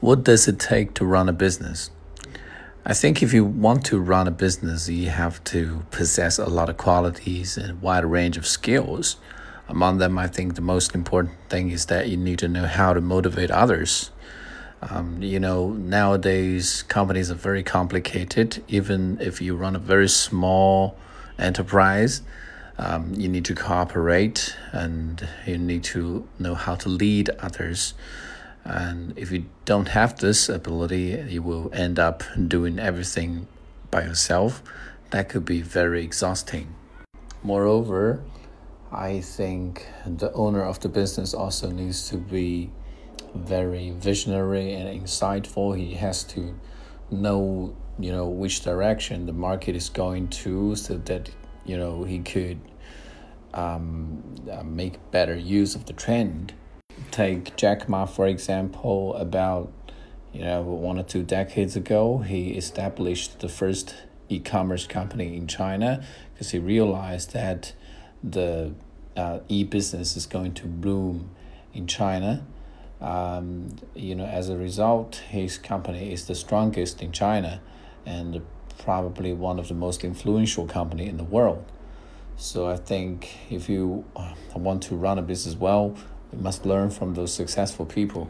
What does it take to run a business? I think if you want to run a business, you have to possess a lot of qualities and a wide range of skills. Among them, I think the most important thing is that you need to know how to motivate others. Um, you know, nowadays companies are very complicated. Even if you run a very small enterprise, um, you need to cooperate and you need to know how to lead others. And if you don't have this ability, you will end up doing everything by yourself. That could be very exhausting. Moreover, I think the owner of the business also needs to be very visionary and insightful. He has to know, you know, which direction the market is going to, so that you know he could um, uh, make better use of the trend take Jack Ma for example. About you know one or two decades ago, he established the first e-commerce company in China because he realized that the uh, e-business is going to bloom in China. Um, you know, as a result, his company is the strongest in China, and probably one of the most influential company in the world. So I think if you want to run a business well, we must learn from those successful people.